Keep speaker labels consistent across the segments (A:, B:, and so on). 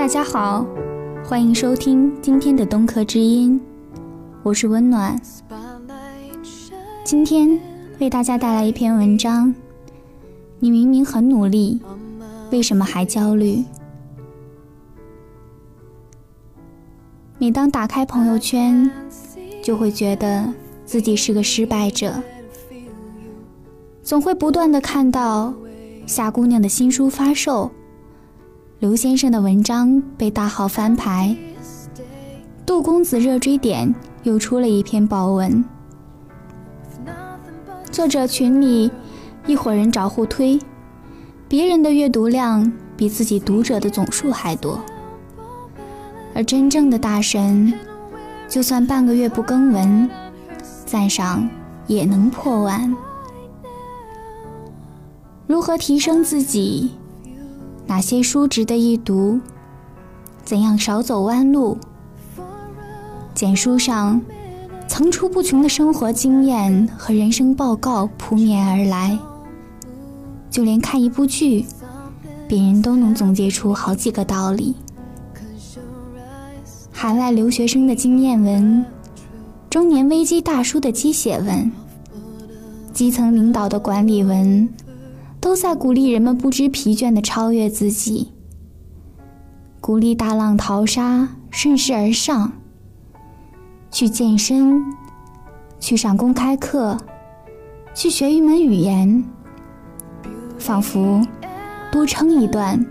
A: 大家好，欢迎收听今天的东客之音，我是温暖。今天为大家带来一篇文章。你明明很努力，为什么还焦虑？每当打开朋友圈，就会觉得自己是个失败者，总会不断的看到夏姑娘的新书发售。刘先生的文章被大号翻牌，杜公子热追点又出了一篇爆文。作者群里一伙人找互推，别人的阅读量比自己读者的总数还多，而真正的大神，就算半个月不更文，赞赏也能破万。如何提升自己？哪些书值得一读？怎样少走弯路？简书上层出不穷的生活经验和人生报告扑面而来，就连看一部剧，别人都能总结出好几个道理。海外留学生的经验文，中年危机大叔的鸡血文，基层领导的管理文。都在鼓励人们不知疲倦地超越自己，鼓励大浪淘沙，顺势而上。去健身，去上公开课，去学一门语言，仿佛多撑一段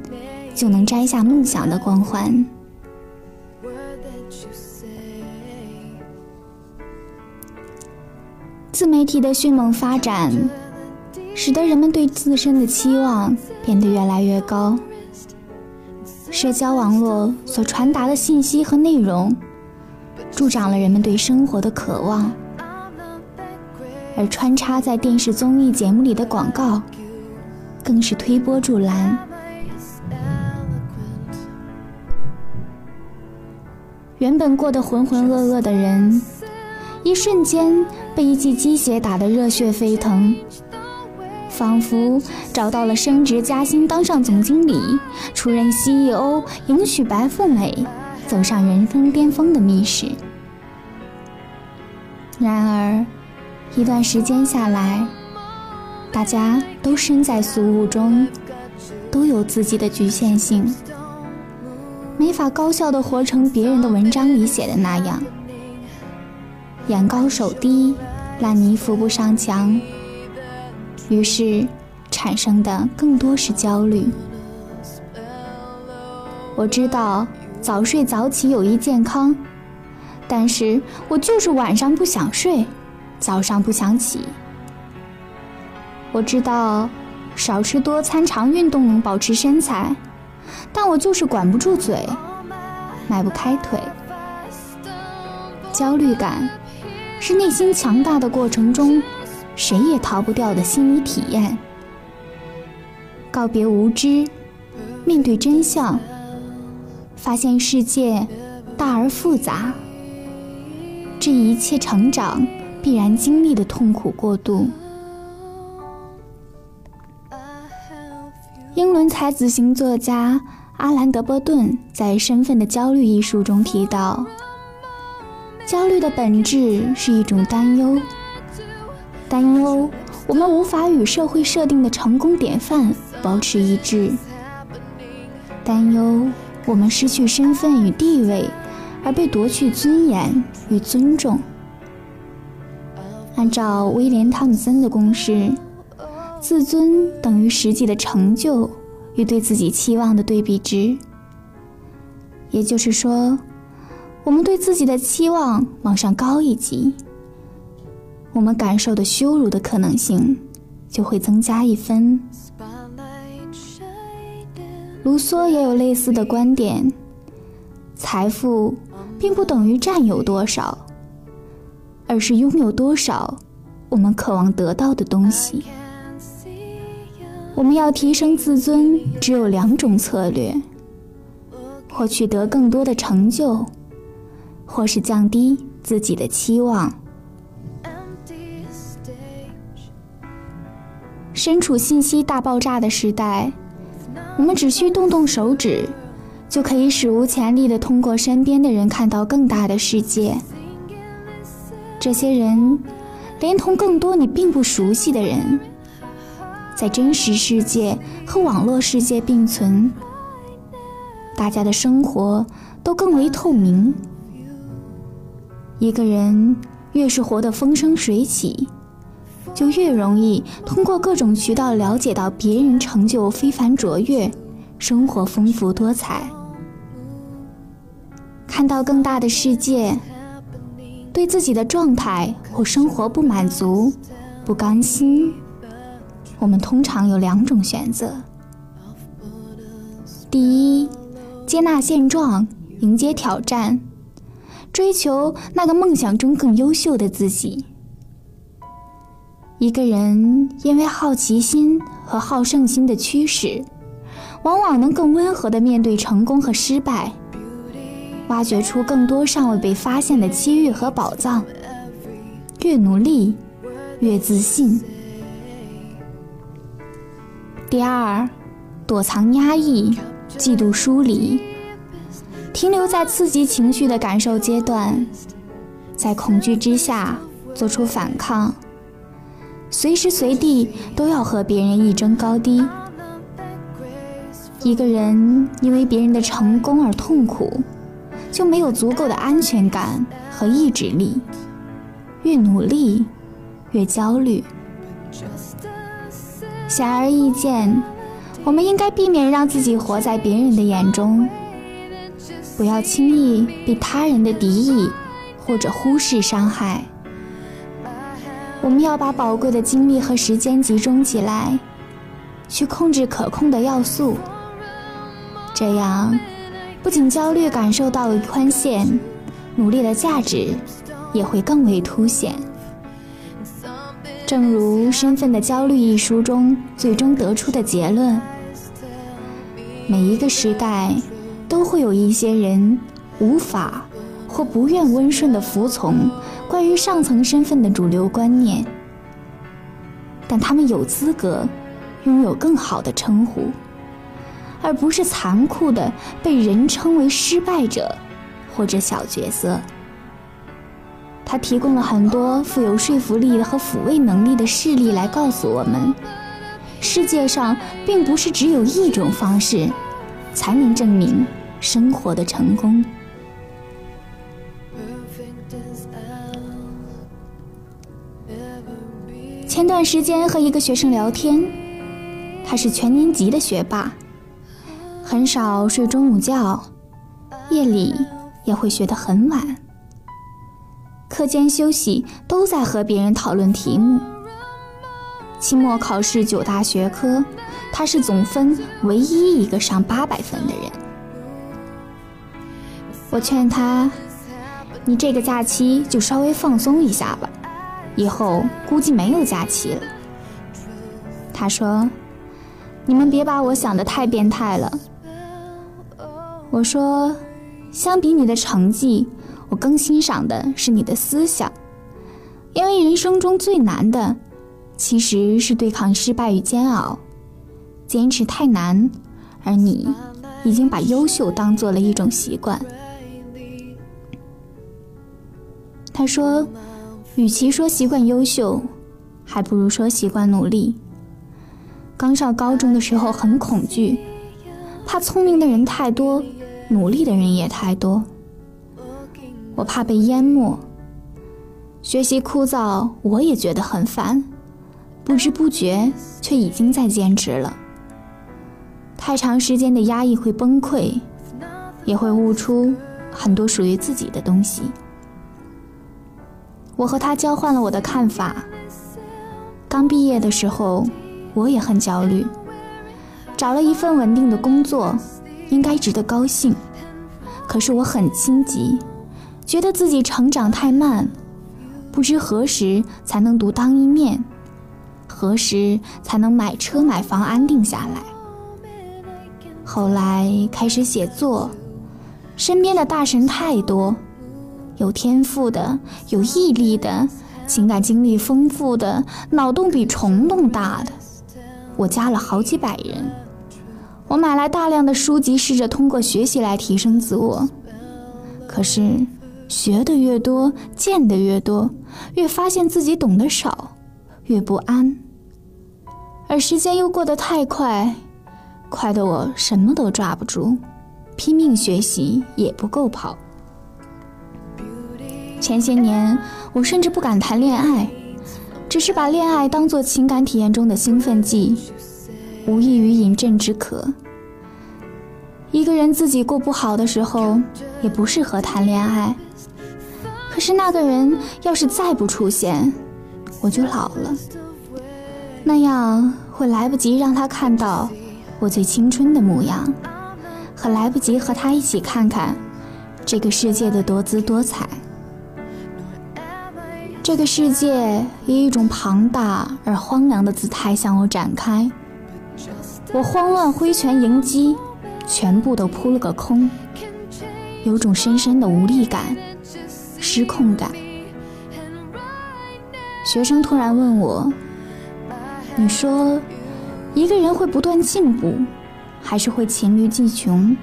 A: 就能摘下梦想的光环。自媒体的迅猛发展。使得人们对自身的期望变得越来越高。社交网络所传达的信息和内容，助长了人们对生活的渴望，而穿插在电视综艺节目里的广告，更是推波助澜。原本过得浑浑噩噩的人，一瞬间被一记鸡血打得热血沸腾。仿佛找到了升职加薪、当上总经理、出任 CEO、迎娶白富美、走上人生巅峰的密室。然而，一段时间下来，大家都身在俗物中，都有自己的局限性，没法高效的活成别人的文章里写的那样，眼高手低，烂泥扶不上墙。于是，产生的更多是焦虑。我知道早睡早起有益健康，但是我就是晚上不想睡，早上不想起。我知道少吃多餐、常运动能保持身材，但我就是管不住嘴，迈不开腿。焦虑感是内心强大的过程中。谁也逃不掉的心理体验。告别无知，面对真相，发现世界大而复杂。这一切成长必然经历的痛苦过渡。英伦才子型作家阿兰·德波顿在《身份的焦虑》一书中提到，焦虑的本质是一种担忧。担忧我们无法与社会设定的成功典范保持一致，担忧我们失去身份与地位而被夺去尊严与尊重。按照威廉·汤姆森的公式，自尊等于实际的成就与对自己期望的对比值。也就是说，我们对自己的期望往上高一级。我们感受的羞辱的可能性就会增加一分。卢梭也有类似的观点：财富并不等于占有多少，而是拥有多少我们渴望得到的东西。我们要提升自尊，只有两种策略：或取得更多的成就，或是降低自己的期望。身处信息大爆炸的时代，我们只需动动手指，就可以史无前例地通过身边的人看到更大的世界。这些人，连同更多你并不熟悉的人，在真实世界和网络世界并存，大家的生活都更为透明。一个人越是活得风生水起。就越容易通过各种渠道了解到别人成就非凡卓越，生活丰富多彩，看到更大的世界。对自己的状态或生活不满足、不甘心，我们通常有两种选择：第一，接纳现状，迎接挑战，追求那个梦想中更优秀的自己。一个人因为好奇心和好胜心的驱使，往往能更温和地面对成功和失败，挖掘出更多尚未被发现的机遇和宝藏。越努力，越自信。第二，躲藏压抑，嫉妒疏离，停留在刺激情绪的感受阶段，在恐惧之下做出反抗。随时随地都要和别人一争高低。一个人因为别人的成功而痛苦，就没有足够的安全感和意志力。越努力，越焦虑。显而易见，我们应该避免让自己活在别人的眼中，不要轻易被他人的敌意或者忽视伤害。我们要把宝贵的精力和时间集中起来，去控制可控的要素。这样，不仅焦虑感受到了宽限，努力的价值也会更为凸显。正如《身份的焦虑》一书中最终得出的结论：每一个时代都会有一些人无法或不愿温顺的服从。关于上层身份的主流观念，但他们有资格拥有更好的称呼，而不是残酷的被人称为失败者或者小角色。他提供了很多富有说服力和抚慰能力的事例来告诉我们：世界上并不是只有一种方式才能证明生活的成功。前段时间和一个学生聊天，他是全年级的学霸，很少睡中午觉，夜里也会学得很晚，课间休息都在和别人讨论题目。期末考试九大学科，他是总分唯一一个上八百分的人。我劝他，你这个假期就稍微放松一下吧。以后估计没有假期了。他说：“你们别把我想的太变态了。”我说：“相比你的成绩，我更欣赏的是你的思想，因为人生中最难的，其实是对抗失败与煎熬。坚持太难，而你已经把优秀当做了一种习惯。”他说。与其说习惯优秀，还不如说习惯努力。刚上高中的时候很恐惧，怕聪明的人太多，努力的人也太多。我怕被淹没，学习枯燥，我也觉得很烦，不知不觉却已经在坚持了。太长时间的压抑会崩溃，也会悟出很多属于自己的东西。我和他交换了我的看法。刚毕业的时候，我也很焦虑，找了一份稳定的工作，应该值得高兴。可是我很心急，觉得自己成长太慢，不知何时才能独当一面，何时才能买车买房安定下来。后来开始写作，身边的大神太多。有天赋的，有毅力的，情感经历丰富的，脑洞比虫洞大的，我加了好几百人。我买来大量的书籍，试着通过学习来提升自我。可是，学的越多，见的越多，越发现自己懂得少，越不安。而时间又过得太快，快得我什么都抓不住，拼命学习也不够跑。前些年，我甚至不敢谈恋爱，只是把恋爱当作情感体验中的兴奋剂。无异于饮鸩止渴。一个人自己过不好的时候，也不适合谈恋爱。可是那个人要是再不出现，我就老了，那样会来不及让他看到我最青春的模样，和来不及和他一起看看这个世界的多姿多彩。这个世界以一种庞大而荒凉的姿态向我展开。我慌乱挥拳迎击，全部都扑了个空，有种深深的无力感、失控感。学生突然问我：“你说，一个人会不断进步，还是会黔驴技穷？”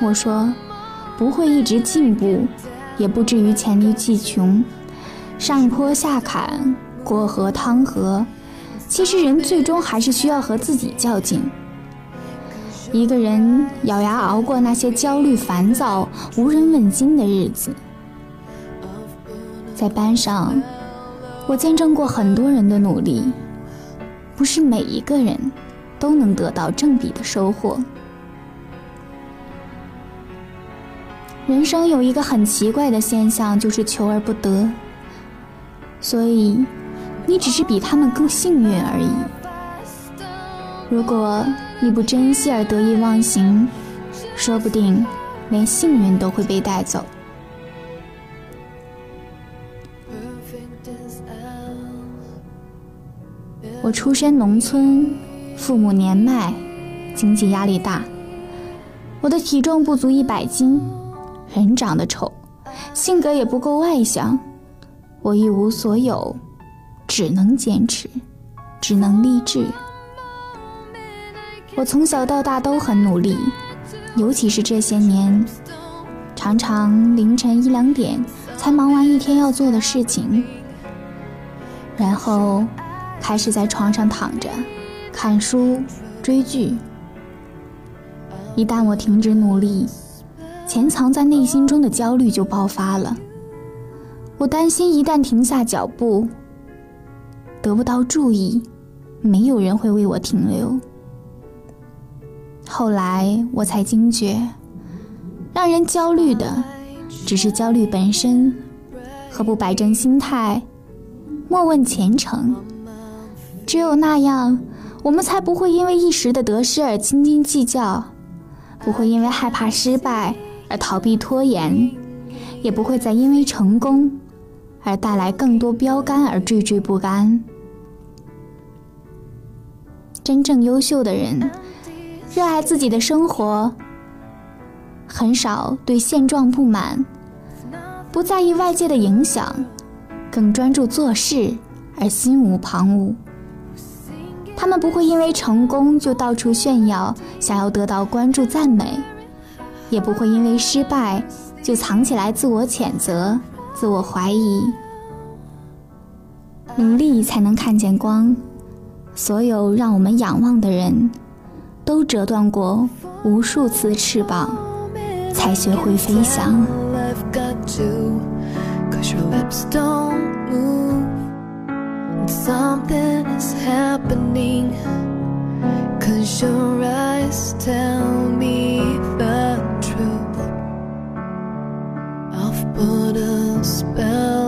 A: 我说：“不会一直进步，也不至于黔驴技穷，上坡下坎，过河趟河。”其实人最终还是需要和自己较劲。一个人咬牙熬过那些焦虑、烦躁、无人问津的日子。在班上，我见证过很多人的努力，不是每一个人都能得到正比的收获。人生有一个很奇怪的现象，就是求而不得。所以。你只是比他们更幸运而已。如果你不珍惜而得意忘形，说不定连幸运都会被带走。我出身农村，父母年迈，经济压力大。我的体重不足一百斤，人长得丑，性格也不够外向，我一无所有。只能坚持，只能励志。我从小到大都很努力，尤其是这些年，常常凌晨一两点才忙完一天要做的事情，然后开始在床上躺着看书、追剧。一旦我停止努力，潜藏在内心中的焦虑就爆发了。我担心一旦停下脚步。得不到注意，没有人会为我停留。后来我才惊觉，让人焦虑的只是焦虑本身，何不摆正心态，莫问前程。只有那样，我们才不会因为一时的得失而斤斤计较，不会因为害怕失败而逃避拖延，也不会再因为成功而带来更多标杆而惴惴不安。真正优秀的人，热爱自己的生活，很少对现状不满，不在意外界的影响，更专注做事而心无旁骛。他们不会因为成功就到处炫耀，想要得到关注赞美，也不会因为失败就藏起来自我谴责、自我怀疑。努力才能看见光。所有让我们仰望的人，都折断过无数次翅膀，才学会飞翔。Put a spell